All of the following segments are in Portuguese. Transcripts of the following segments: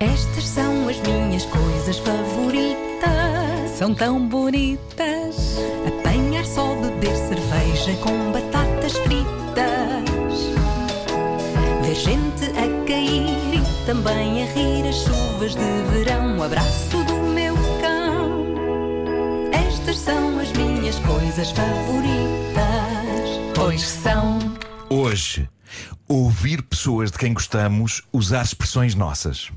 Estas são as minhas coisas favoritas. São tão bonitas. Apanhar só, beber cerveja com batatas fritas. Ver gente a cair e também a rir as chuvas de verão. O abraço do meu cão. Estas são as minhas coisas favoritas. Pois são. Hoje, ouvir pessoas de quem gostamos usar expressões nossas.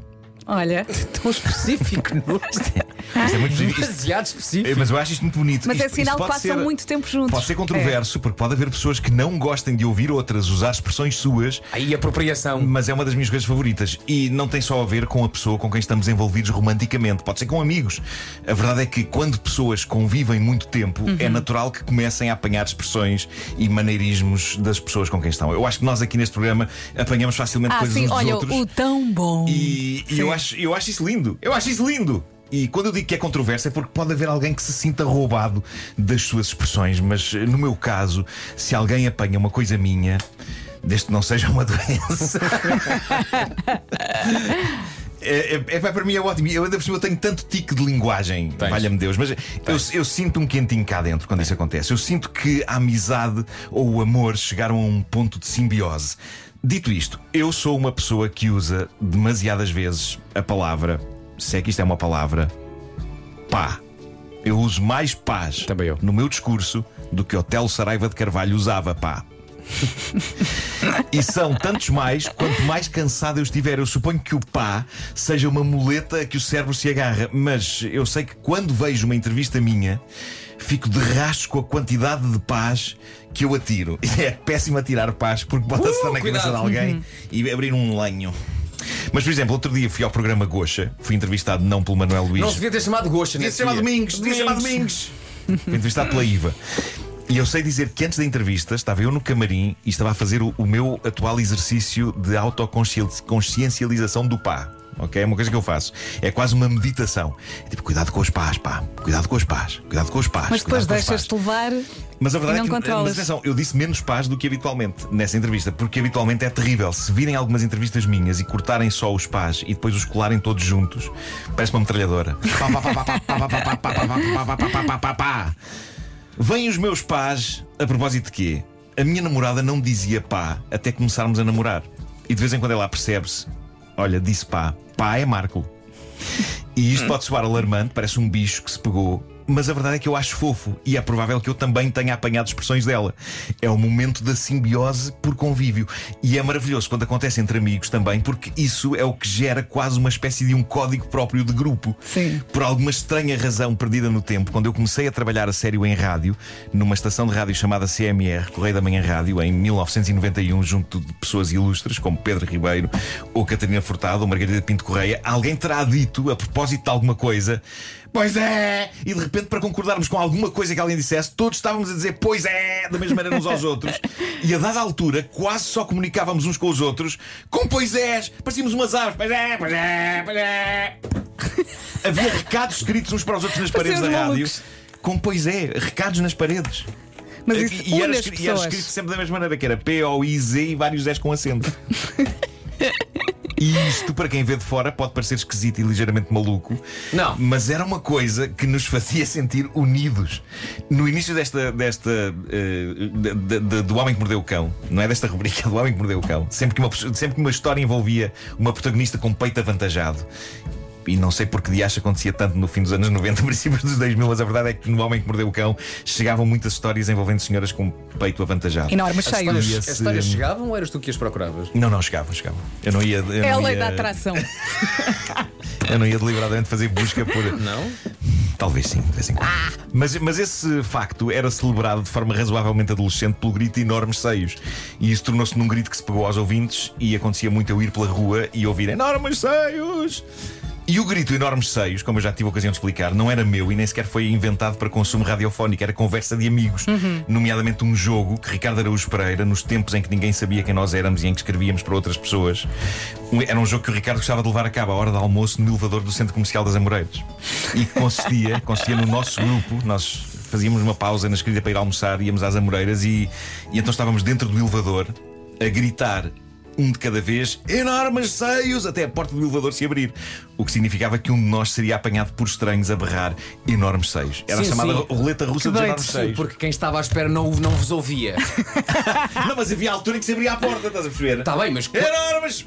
Olha, Tão específico, não é? Isto é muito. Isto- Demasiado É, específico. Mas eu acho isto muito bonito. mas Isto- é sinal que passam muito tempo juntos. Pode ser controverso, porque pode haver pessoas que não gostem de ouvir outras usar expressões suas, Aí apropriação. mas é uma das minhas coisas favoritas. E não tem só a ver com a pessoa com quem estamos envolvidos romanticamente, pode ser com amigos. A verdade é que quando pessoas convivem muito tempo, Uhum. é natural que comecem a apanhar expressões e maneirismos das pessoas com quem estão. Eu acho que nós aqui neste programa apanhamos facilmente Ah, coisas sim, uns dos olha, outros. o tão bom. E, e eu, acho, eu acho isso lindo. Eu acho isso lindo. E quando eu digo que é controverso é porque pode haver alguém que se sinta roubado das suas expressões, mas eh, no meu caso, se alguém apanha uma coisa minha, desde que não seja uma doença. É, é- é- para mim é ótimo. Eu ainda por cima eu tenho tanto tique de linguagem, valha-me Deus, mas eu, eu sinto um quentinho cá dentro quando isso acontece. Eu sinto que a amizade ou o amor chegaram a um ponto de simbiose. Dito isto, eu sou uma pessoa que usa demasiadas vezes a palavra, se é que isto é uma palavra, pá. Eu uso mais paz Também eu. no meu discurso do que Otelo Saraiva de Carvalho usava, pá. E são tantos mais quanto mais cansado eu estiver. Eu suponho que o pá seja uma muleta a que o cérebro se agarra, mas eu sei que quando vejo uma entrevista minha, fico de rastro com a quantidade de paz que eu atiro. É péssimo atirar paz porque bota-se Uh, na cabeça cuidado. de alguém e abrir um lenho. Mas, por exemplo, outro dia fui ao programa Gocha, fui entrevistado não pelo Manuel Luís. Não se devia ter chamado Gosta, Devia ser chamado. Domingos, devia ser chamado Domingos. Fui entrevistado pela IVA. E eu sei dizer que antes da entrevista estava eu no camarim e estava a fazer o, o meu atual exercício de autoconsciencialização do pá. Ok? É uma coisa que eu faço. É quase uma meditação. É tipo, cuidado com os pás, pá. Cuidado com os pás. Cuidado com os pás. Mas depois deixas-te levar. Mas a verdade não é que. Controlas. Mas atenção, eu disse menos paz do que habitualmente nessa entrevista, porque habitualmente é terrível. Se virem algumas entrevistas minhas e cortarem só os pás e depois os colarem todos juntos, parece uma metralhadora. Vêm os meus pás a propósito de quê? A minha namorada não dizia pá até começarmos a namorar. E de vez em quando ela percebe-se: olha, disse pá, pá é Marco. E isto pode soar alarmante, parece um bicho que se pegou mas a verdade é que eu acho fofo e é provável que eu também tenha apanhado expressões dela. É o momento da simbiose por convívio. E é maravilhoso quando acontece entre amigos também, porque isso é o que gera quase uma espécie de um código próprio de grupo. Sim. Por alguma estranha razão perdida no tempo, quando eu comecei a trabalhar a sério em rádio, numa estação de rádio chamada CMR, Correio da Manhã Rádio, em 1991, junto de pessoas ilustres como Pedro Ribeiro ou Catarina Furtado ou Margarida Pinto Correia, alguém terá dito, a propósito de alguma coisa, Pois é! E de repente, para concordarmos com alguma coisa que alguém dissesse, todos estávamos a dizer pois é, da mesma maneira uns aos outros. E a dada altura, quase só comunicávamos uns com os outros com pois és. Parecíamos umas aves. Pois é, pois é, pois é. Havia recados escritos uns para os outros nas paredes da rádio. Com pois é, recados nas paredes. Mas isso e, e era escrito, e era escrito sempre da mesma maneira, que era P-O-I-Z e vários S com acento. E isto, para quem vê de fora, pode parecer esquisito e ligeiramente maluco. Não. Mas era uma coisa que nos fazia sentir unidos. No início desta. desta eh, de- de- de- do Homem que Mordeu o Cão, não é desta rubrica, do Homem que Mordeu o Cão, sempre que uma, sempre que uma história envolvia uma protagonista com peito avantajado. E não sei porque de acha acontecia tanto no fim dos anos 90, princípios dos 2000, mas a verdade é que no Homem que Mordeu o Cão chegavam muitas histórias envolvendo senhoras com peito avantajado. Enormes, As histórias, as histórias chegavam ou eras tu que as procuravas? Não, não, chegavam, chegavam. Eu não ia. Eu É a lei ia, da atração. Eu não ia deliberadamente fazer busca por. Não? Talvez sim, de vez em quando. Mas, mas esse facto era celebrado de forma razoavelmente adolescente pelo grito de enormes seios. E isso tornou-se num grito que se pegou aos ouvintes e acontecia muito eu ir pela rua e ouvir enormes seios. E o grito enormes seios, como eu já tive a ocasião de explicar, não era meu e nem sequer foi inventado para consumo radiofónico, era conversa de amigos. Nomeadamente um jogo que Ricardo Araújo Pereira, nos tempos em que ninguém sabia quem nós éramos e em que escrevíamos para outras pessoas, era um jogo que o Ricardo gostava de levar a cabo à hora de almoço no elevador do Centro Comercial das Amoreiras. E que consistia, consistia no nosso grupo, nós fazíamos uma pausa na escrita para ir almoçar, íamos às Amoreiras e, e então estávamos dentro do elevador a gritar um de cada vez, enormes seios, até a porta do elevador se abrir. O que significava que um de nós seria apanhado por estranhos a berrar enormes seios. Era a Sim, chamada sim. roleta russa dos enormes seios. Porque quem estava à espera não, não vos ouvia. Não, mas havia a altura em que se abria a porta, estás a perceber? Está bem, mas, Enormes!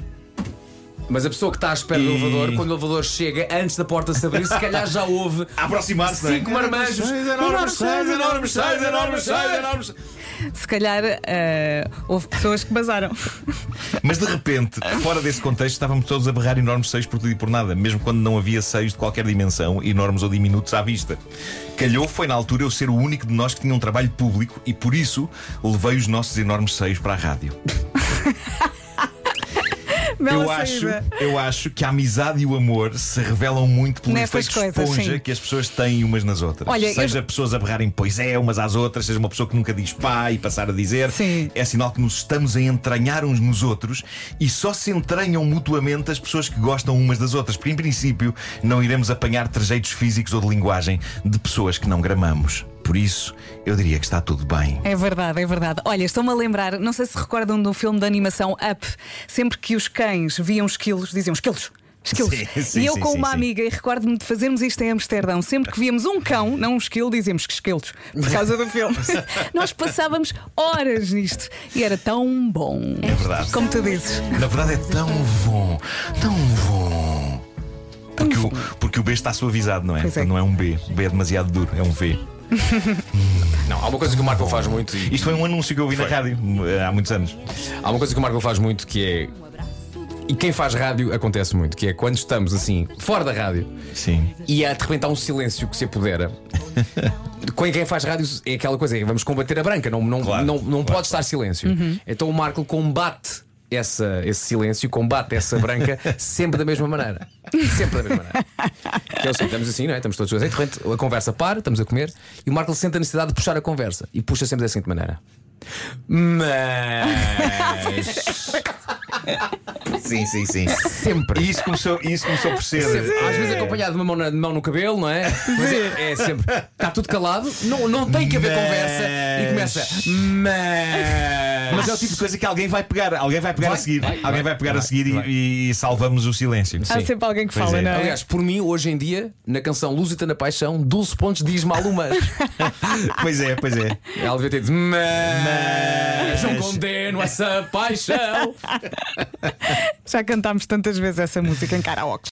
Mas a pessoa que está à espera do elevador, quando o elevador chega, antes da porta se abrir, se calhar já houve. A aproximar-se, não é? Cinco marmanjos. Enormes seios, enormes seios, enormes seios. Se calhar eh, houve pessoas que basaram. Mas de repente, fora desse contexto, estávamos todos a berrar enormes seios por tudo e por nada, mesmo quando não havia seios de qualquer dimensão, enormes ou diminutos à vista. Calhou foi na altura eu ser o único de nós que tinha um trabalho público e por isso levei os nossos enormes seios para a rádio. Bela Eu acho, eu acho que a amizade e o amor se revelam muito pelo Nessas efeito coisas, esponja sim. que as pessoas têm umas nas outras. Olha, seja eu- pessoas a berrarem pois é umas às outras, seja uma pessoa que nunca diz pá e passar a dizer. Sim. É sinal que nos estamos a entranhar uns nos outros e só se entranham mutuamente as pessoas que gostam umas das outras. Porque, em princípio, não iremos apanhar trejeitos físicos ou de linguagem de pessoas que não gramamos. Por isso, eu diria que está tudo bem. É verdade, é verdade. Olha, estou-me a lembrar, não sei se recordam do filme de animação Up, sempre que os cães viam esquilos, diziam esquilos. Sim, sim, e eu sim, com uma amiga, e recordo-me de fazermos isto em Amsterdão, sempre que víamos um cão, não um esquilo, dizíamos que esquilos, por causa do filme. Nós passávamos horas nisto e era tão bom. É verdade. Como tu dizes. Na verdade é tão bom, tão bom. Porque o, porque o B está suavizado, não é? É. Não é um B. O B é demasiado duro, é um V. Não, há uma coisa que o Marco faz muito e Isto foi um anúncio que eu ouvi na rádio eh, há muitos anos. há uma coisa que o Marco faz muito que é. E quem faz rádio acontece muito, que é quando estamos assim, fora da rádio, Sim. e há de repente há um silêncio que se apodera. Com quem faz rádio é aquela coisa, é, vamos combater a branca, não, não, Claro, não, não claro. pode estar silêncio. Então o Marco combate essa, esse silêncio, combate essa branca sempre da mesma maneira. Sempre da mesma maneira. Que é seguinte, estamos assim, não é? Estamos todos assim, de repente a conversa para, estamos a comer, e o Marco sente a necessidade de puxar a conversa e puxa sempre da seguinte maneira. Mas Sim, sim, sim. sempre. E isso começou, isso começou por ser. Às eh, vezes acompanhado de uma mão, na- de mão no cabelo, não é? Mas é, é sempre. Está tudo calado, não, não tem que haver Mas- conversa e começa. Mas. Mas é o tipo de coisa que alguém vai pegar, alguém vai pegar Vai, a seguir. vai, alguém vai, vai pegar vai, a seguir e- vai. E, salvamos o silêncio. Há sempre alguém que Pois fala, é. não é? Aliás, por mim, hoje em dia, na canção Lúzita na Paixão, 12 pontos diz mal o mas. Pois é, pois é. Ela devia ter dito, mas. Não condeno essa paixão. Já cantámos tantas vezes essa música em karaoke.